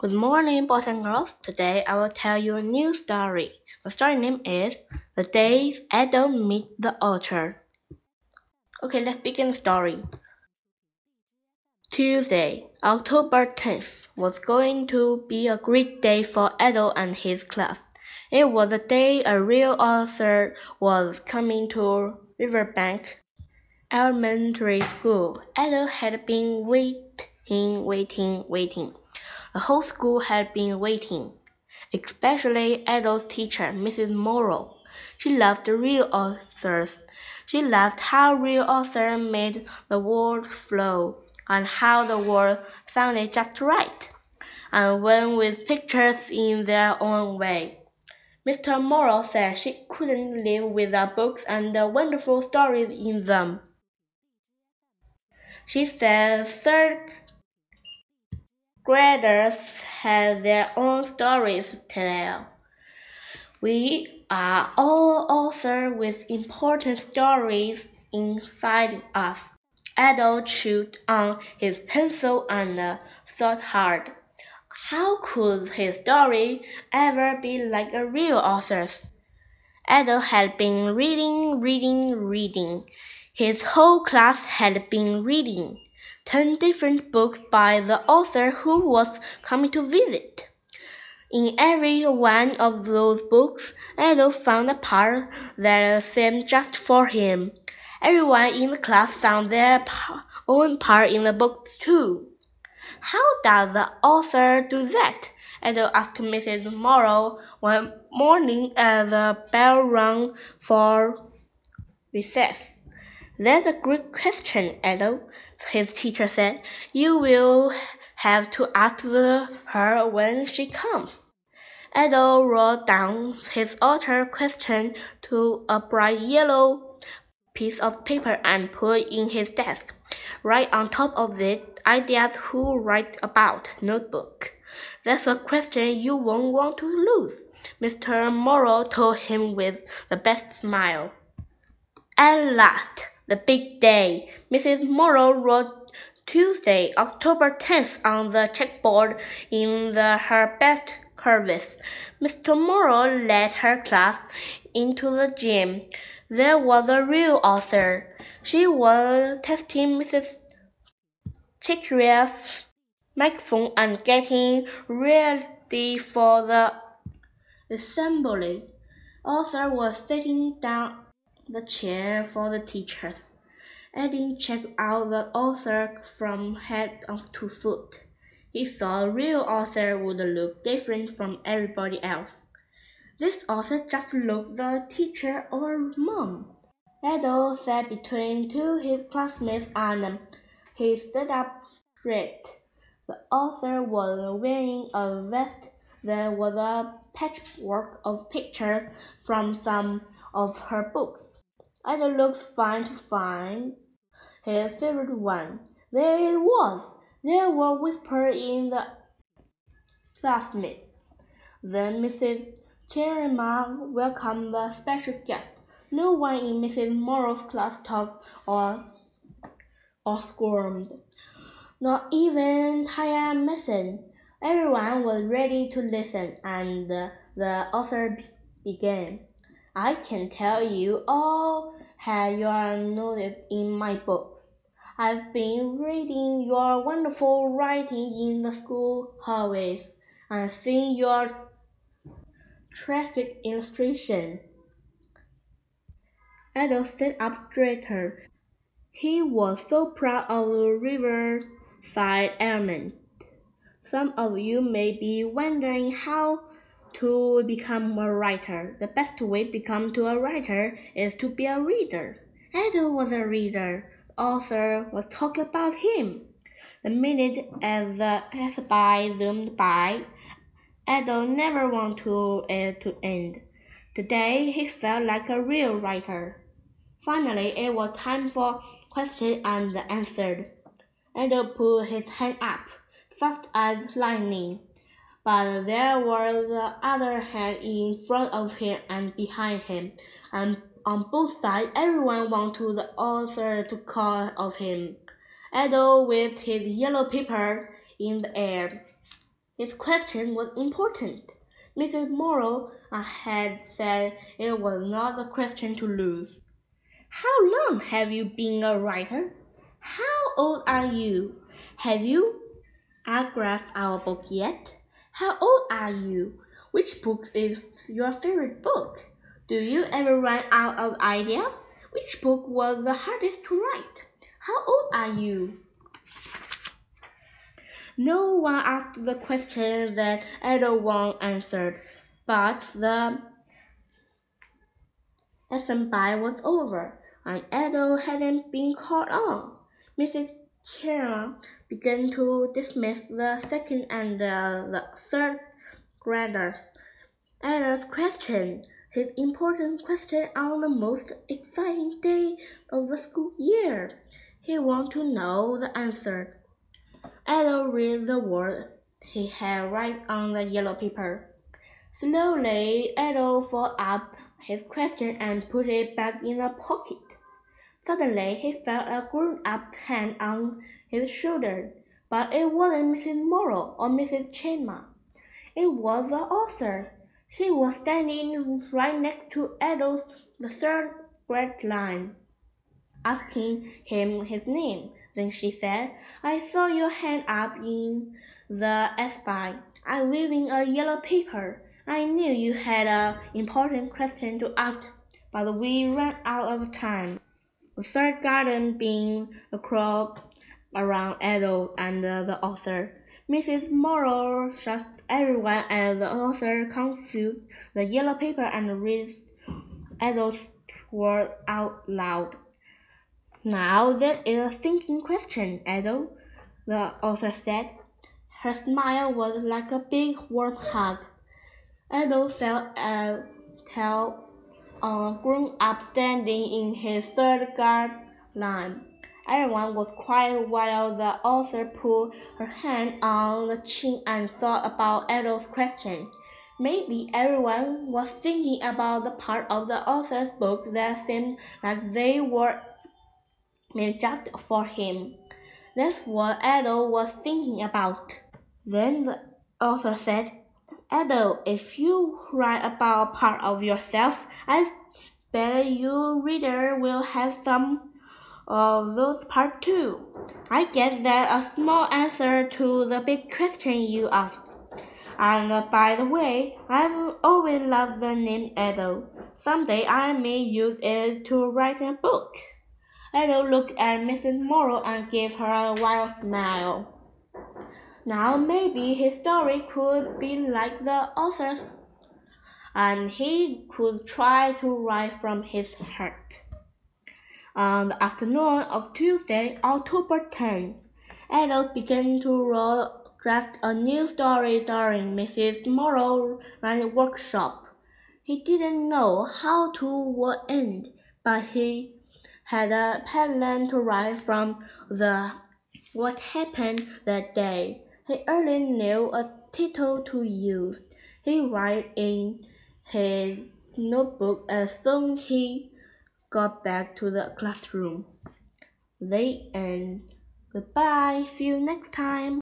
Good morning, boys and girls. Today I will tell you a new story. The story name is The Day Edo Meet the Author. Okay, let's begin the story. Tuesday, October 10th, was going to be a great day for Edo and his class. It was the day a real author was coming to Riverbank Elementary School. Edo had been waiting, waiting, waiting. The whole school had been waiting, especially Edo's teacher, Mrs. Morrow. She loved real authors. She loved how real authors made the words flow and how the words sounded just right, and went with pictures in their own way. Mr. Morrow said she couldn't live without books and the wonderful stories in them. She said third graders have their own stories to tell. We are all authors with important stories inside us. Edo chewed on his pencil and thought hard. How could his story ever be like a real author's? Edo had been reading, reading, reading. His whole class had been reading ten different books by the author who was coming to visit. In every one of those books, Edo found a part that seemed just for him. Everyone in the class found their own part in the book too. How does the author do that? Edo asked Mrs. Morrow one morning as the bell rang for recess. That's a great question, Edo, his teacher said. You will have to ask her when she comes. Edo wrote down his author question to a bright yellow piece of paper and put in his desk. Right on top of it, ideas who write about notebook. That's a question you won't want to lose, Mr. Morrow told him with the best smile. At last, the big day. Mrs. Morrow wrote Tuesday, October 10th on the checkboard in the, her best curves. Mr. Morrow led her class into the gym. There was a real author. She was testing Mrs. Chickeria's microphone and getting ready for the assembly. Author was sitting down the chair for the teachers. Eddie checked out the author from head to foot. He thought a real author would look different from everybody else. This author just looked the teacher or mom. Edo sat between two his classmates and he stood up straight. The author was wearing a vest that was a patchwork of pictures from some of her books. It looks fine to find his favorite one. There it was. There were whispers in the classmates. Then Mrs. Cherima welcomed the special guest. No one in Mrs. Morrow's class talked or, or squirmed. Not even Taya Mason. Everyone was ready to listen, and the author began. I can tell you all have your noticed in my books. I've been reading your wonderful writing in the school hallways and seen your traffic illustration. Edo sat up straighter. He was so proud of the riverside element. Some of you may be wondering how to become a writer. The best way to become to a writer is to be a reader. Edo was a reader. The author was talking about him. The minute as the passerby zoomed by, Edo never wanted to it to end. Today he felt like a real writer. Finally, it was time for question and answered. Edo put his hand up, fast as lightning but there were the other hand in front of him and behind him, and on both sides everyone wanted the author to call of him. Edo waved his yellow paper in the air. His question was important. Mrs. Morrow had said it was not a question to lose. How long have you been a writer? How old are you? Have you autographed our book yet? How old are you? Which book is your favorite book? Do you ever run out of ideas? Which book was the hardest to write? How old are you? No one asked the question that Wong answered, but the assembly was over, and Ada hadn't been called on. Mrs. Cheney began to dismiss the second and the third graders. Ada's question his important question on the most exciting day of the school year. He wanted to know the answer. Ada read the word he had right on the yellow paper. Slowly, Ada folded up his question and put it back in the pocket. Suddenly, he felt a grown-up hand on his shoulder, but it wasn't Mrs. Morrow or Mrs. Cheney. It was the author. She was standing right next to Ada's the third grade line, asking him his name. Then she said, I saw your hand up in the spy. I'm waving a yellow paper. I knew you had an important question to ask, but we ran out of time. The third garden being the crop around Ada and the author. Mrs. Morrow shut everyone and the author comes confused the yellow paper and read Ada's word out loud. Now that is a thinking question, Ada, the author said. Her smile was like a big warm hug. Ada felt a tell a grown up standing in his third guard line. Everyone was quiet while the author put her hand on the chin and thought about Ada's question. Maybe everyone was thinking about the part of the author's book that seemed like they were made just for him. That's what Ada was thinking about. Then the author said, Ada, if you write about part of yourself, I bet your reader will have some of those part too. I guess that's a small answer to the big question you asked. And by the way, I've always loved the name Edo. Someday I may use it to write a book. Edo looked at Mrs. Morrow and gave her a wild smile. Now maybe his story could be like the author's, and he could try to write from his heart. On the afternoon of Tuesday, October 10, Ada began to draft a new story during Mrs. Morrow's workshop. He didn't know how to end, but he had a plan to write from the what happened that day. He only knew a title to use. He write in his notebook as soon he got back to the classroom. They end. Goodbye. See you next time.